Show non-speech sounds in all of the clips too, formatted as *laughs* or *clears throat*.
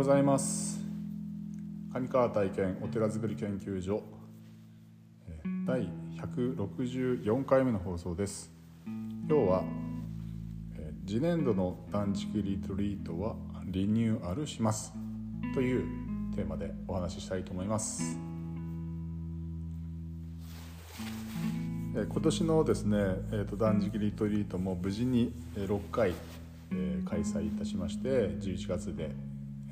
ございます。上川体験お寺づくり研究所えー第164回目の放送です。今日はえー次年度の断食リトリートはリニューアルします。というテーマでお話ししたいと思います。えー今年のですね、えーと断食リトリートも無事にえー6回、えー開催いたしまして11月で、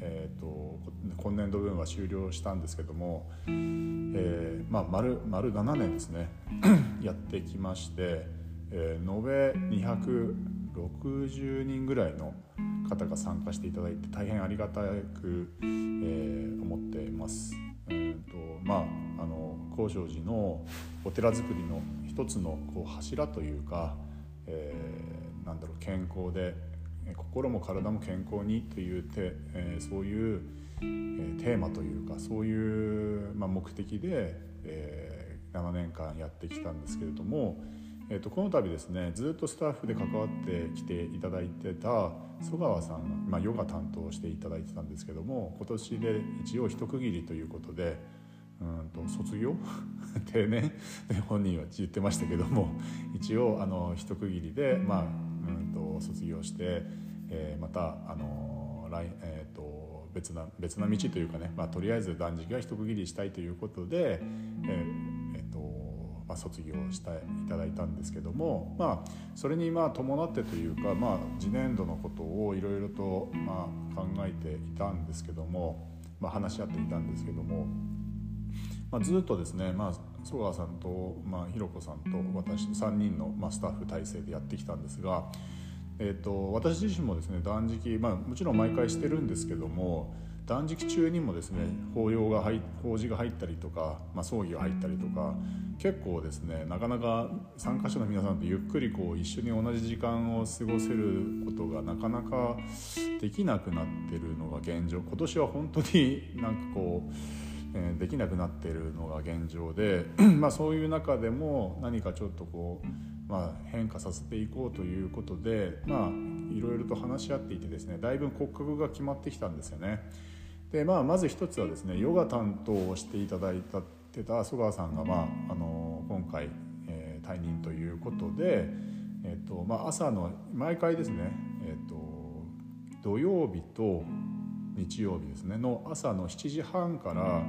えー、と今年度分は終了したんですけども、えーまあ、丸丸7年ですね *clears throat* やってきまして、えー延べ260人ぐらいの方が参加していただいて大変ありがたく、えー思っています。うんとまあ、あの高尚寺のお寺づくりの一つのこう柱というか、えーなんだろう健康で心も体も健康にというて、えーそういう、えーテーマというかそういう、まあ、目的で、えー7年間やってきたんですけれども、えー、とこの度ですねずっとスタッフで関わってきていただいてた曽川さんが、まあ、ヨガ担当していただいてたんですけども今年で一応一区切りということでうんと卒業？*laughs* 定年？本人は言ってましたけども一応あの一区切りで、まあうん、と卒業して、えーまたあの、えー、と別な別な道というかね、まあ、とりあえず断食は一区切りしたいということで、えーえーとまあ、卒業したいただいたんですけども、まあ、それにまあ伴ってというか、まあ、次年度のことをいろいろとまあ考えていたんですけども、まあ、話し合っていたんですけども。まあ、ずっとですね、まあ、曽川さんと、まあ、ひろこさんと私3人の、まあ、スタッフ体制でやってきたんですが、えー、と私自身もですね断食、まあ、もちろん毎回してるんですけども断食中にもですね法要が入法事が入ったりとか、まあ、葬儀が入ったりとか結構ですねなかなか参加者の皆さんとゆっくりこう一緒に同じ時間を過ごせることがなかなかできなくなってるのが現状。今年は本当に *laughs* なんかこうえーできなくなってるのが現状で *clears throat* まあそういう中でも何かちょっとこう、まあ、変化させていこうということでまあいろいろと話し合っていてですねだいぶ骨格が決まってきたんですよね。でまあ、まず一つはですねヨガ担当をしていただいたってた曽川さんが、まあ、あの今回、えー退任ということで、えーとまあ、朝の毎回ですね、えー、と土曜日と日曜日ですねの朝の7時半から、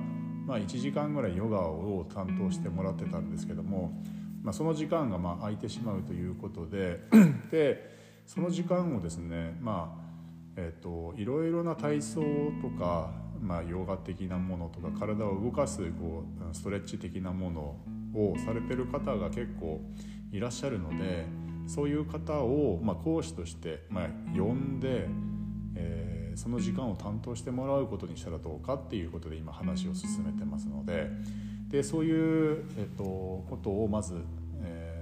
まあ、1時間ぐらいヨガを担当してもらってたんですけども、まあ、その時間がまあ空いてしまうということで *clears throat* でその時間をですねまあえー、といろいろな体操とか、まあ、ヨガ的なものとか体を動かすこうストレッチ的なものをされてる方が結構いらっしゃるのでそういう方を、まあ、講師として、まあ、呼んで、えーその時間を担当してもらうことにしたらどうかっていうことで今話を進めてますのででそういう、えー、とことをまず、えー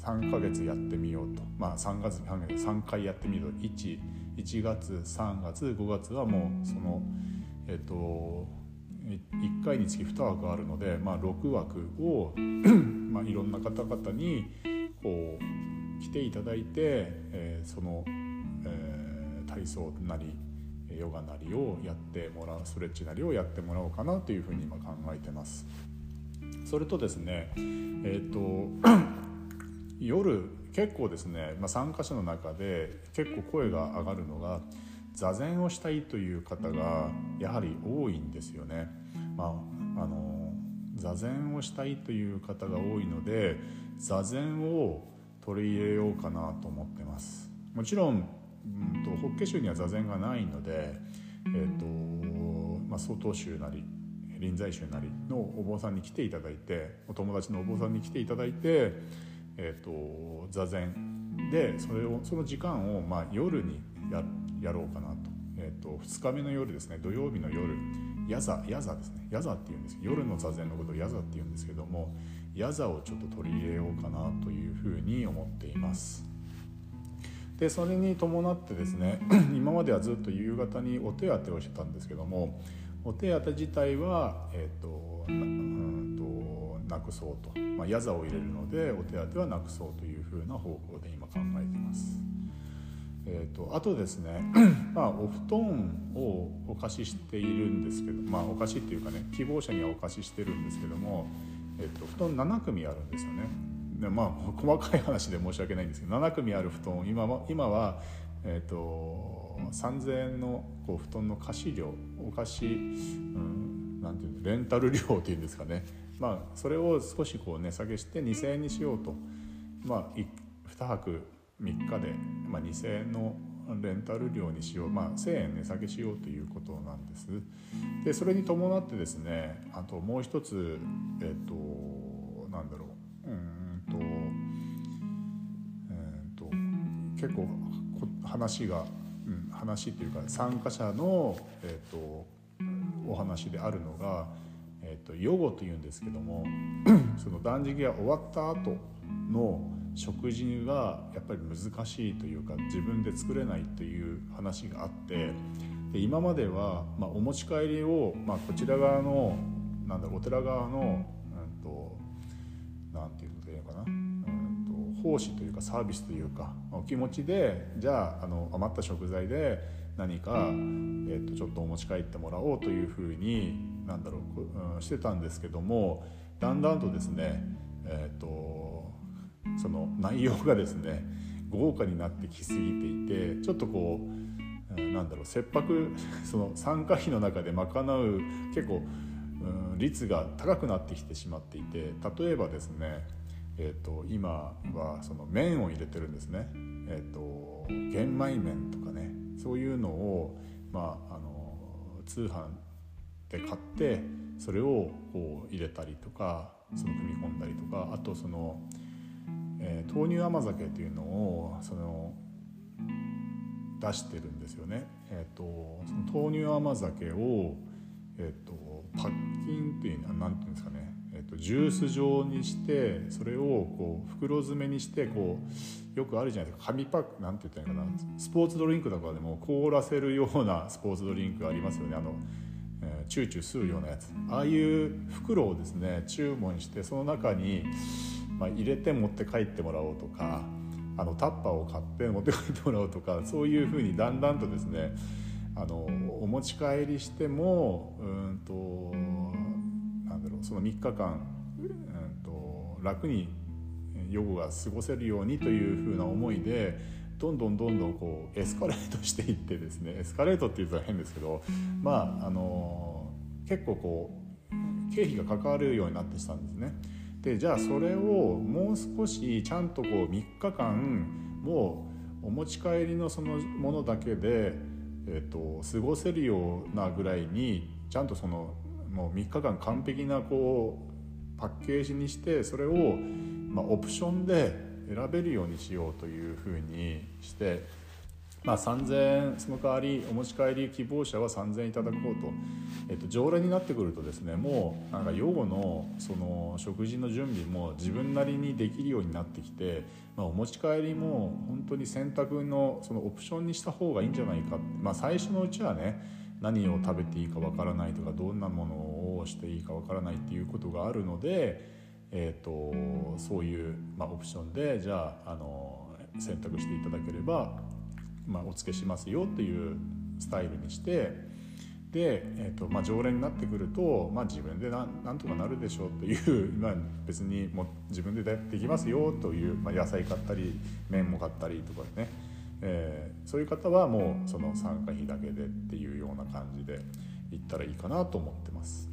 3ヶ月やってみようと、まあ、3, 月3回やってみると。1, 1月3月5月はもうそのえっ、と1回につき2枠あるので、まあ、6枠を、*clears throat* まあ、いろんな方々にこう来ていただいて、えーその、えー体操なりヨガなりをやってもらうストレッチなりをやってもらおうかなというふうに今考えてます。それとですねえっ、と *clears throat* 夜結構ですね、まあ、参加者の中で結構声が上がるのが座禅をしたいという方がやはり多いんですよね。まあ、あの座禅をしたいという方が多いので座禅を取り入れようかなと思ってます。もちろん、うん、と法華宗には座禅がないので、えーとまあ、曹洞宗なり臨済宗なりのお坊さんに来ていただいてお友達のお坊さんに来ていただいて、えー、と座禅でそれをその時間をまあ夜にややろうかなと,、えー、と2日目の夜ですね土曜日の夜ヤザヤザですねヤザっていうんです夜の座禅のことをヤザっていうんですけどもヤザをちょっと取り入れようかなというふうに思っています。でそれに伴ってですね *clears throat* 今まではずっと夕方にお手当てをしてたんですけどもお手当自体は、えーとなうんとなくそうと、まあ、矢座を入れるのでお手当はなくそうというふうな方向で今考えています。ええーと、あとですね、*clears throat* まあ、お布団をお貸ししているんですけど、まあ、お貸しっていうかね希望者にはお貸ししてるんですけども、えーと、布団7組あるんですよね。でまあ細かい話で申し訳ないんですけど7組ある布団今は今は、えーと、3,000円のこう布団の貸し料お貸し、うん、なんていうレンタル料っていうんですかね、まあ、それを少しこう値下げして2,000円にしようと、まあ、2泊3日で、まあ、2,000円のレンタル料にしよう、まあ、1,000円値下げしようということなんです。でそれに伴ってですねあともう一つえ、ー、と結構話が、うん、話っていうか参加者の、えーと、お話であるのが、えーと、と予後というんですけども *clears throat* その断食が終わった後の食事がやっぱり難しいというか自分で作れないという話があってで今までは、まあ、お持ち帰りを、まあ、こちら側のなんだろうお寺側のうんとなんていう奉仕というかサービスというかお気持ちでじゃああの余った食材で何か、えー、とちょっとお持ち帰ってもらおうというふうになんだろう、うん、してたんですけどもだんだんとですねえ、ー、とその内容がですね豪華になってきすぎていてちょっとこうなんだろう切迫 *laughs* その参加費の中で賄う結構、うん、率が高くなってきてしまっていて例えばですね、えーと、今はその麺を入れてるんですね、えーと、玄米麺とかねそういうのを、まあ、あの通販で買ってそれをこう入れたりとかその組み込んだりとかあとそのえー、豆乳甘酒というのをその出してるんですよね。えーと、その豆乳甘酒を、えーと、パッキンっていうのは何て言うんですかね、えーと、ジュース状にしてそれをこう袋詰めにしてこうよくあるじゃないですか。紙パックなんて言ったらいいかな。スポーツドリンクとかでも凍らせるような *laughs* スポーツドリンクありますよね。あのえー、チューチュー吸うようなやつ。ああいう袋をですね注文してその中にまあ、入れて持って帰ってもらおうとかあのタッパーを買って持って帰ってもらおうとかそういうふうにだんだんとですねあのお持ち帰りしてもうんとなんだろうその3日間うんと楽に予後が過ごせるようにというふうな思いでどんどんどんどんこうエスカレートしていってですねエスカレートっていうと変ですけどまああの結構こう経費が関わるようになってきたんですね。でじゃあそれをもう少しちゃんとこう3日間もうお持ち帰りのそのものだけで、えーと、過ごせるようなぐらいにちゃんとそのもう3日間完璧なこうパッケージにしてそれを、まあ、オプションで選べるようにしようというふうにしてまあ、3000その代わりお持ち帰り希望者は3000円いただこうと,、えっと常連になってくるとですねもうなんか午のその食事の準備も自分なりにできるようになってきて、まあ、お持ち帰りも本当に選択のそのオプションにした方がいいんじゃないか。まあ、最初のうちはね何を食べていいかわからないとかどんなものをしていいかわからないっていうことがあるので、えーと、そういう、まあ、オプションでじゃああの選択していただければまあ、お付けしますよっていうスタイルにしてで、えーとまあ、常連になってくると、まあ、自分でなんなんとかなるでしょうという、*laughs* まあ、別にもう自分でできますよという、まあ、野菜買ったり麺も買ったりとかね、えー、そういう方はもうその参加費だけでっていうような感じで行ったらいいかなと思ってます。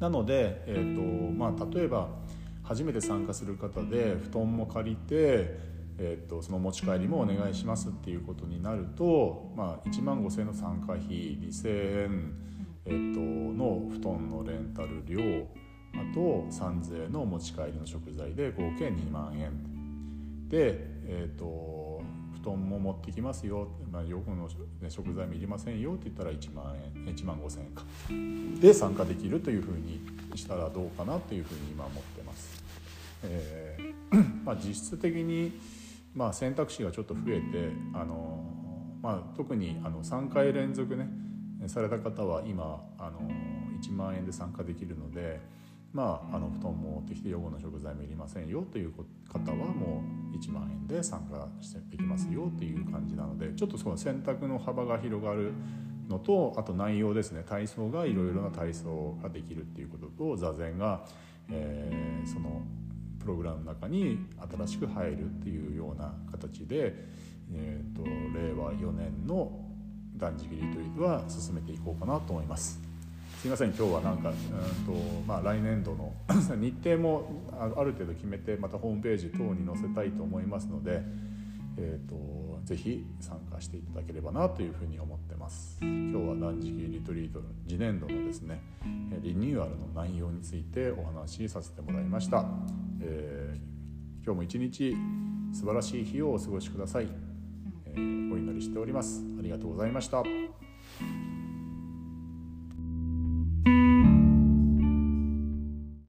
なので、えーとまあ、例えば初めて参加する方で布団も借りてえーと、その持ち帰りもお願いしますっていうことになると、まあ、1万5,000円の参加費2,000円、えーと、の布団のレンタル料あと3,000円の持ち帰りの食材で合計2万円で、えーと、布団も持ってきますよ、まあ、よくの、食材もいりませんよって言ったら1万円1万5,000円かで参加できるというふうにしたらどうかなというふうに今思ってます。えー *clears throat* まあ、実質的にまあ、選択肢がちょっと増えてあの、まあ、特にあの3回連続ねされた方は今あの1万円で参加できるので、まあ、あの布団も持ってきて予後の食材もいりませんよという方はもう1万円で参加してできますよという感じなのでちょっとその選択の幅が広がるのとあと内容ですね体操がいろいろな体操ができるっていうことと座禅が、えー、そのプログラムの中に新しく入るっていうような形で、えーと、令和4年の断食リトリートは進めていこうかなと思います。すいません今日はなんかうんと、まあ、来年度の *coughs* 日程もある程度決めてまたホームページ等に載せたいと思いますので、えーと、ぜひ参加していただければなというふうに思ってます。今日は断食リトリートの次年度のですねリニューアルの内容についてお話しさせてもらいました、えー、今日も一日素晴らしい日をお過ごしください、えー、お祈りしております。ありがとうございました。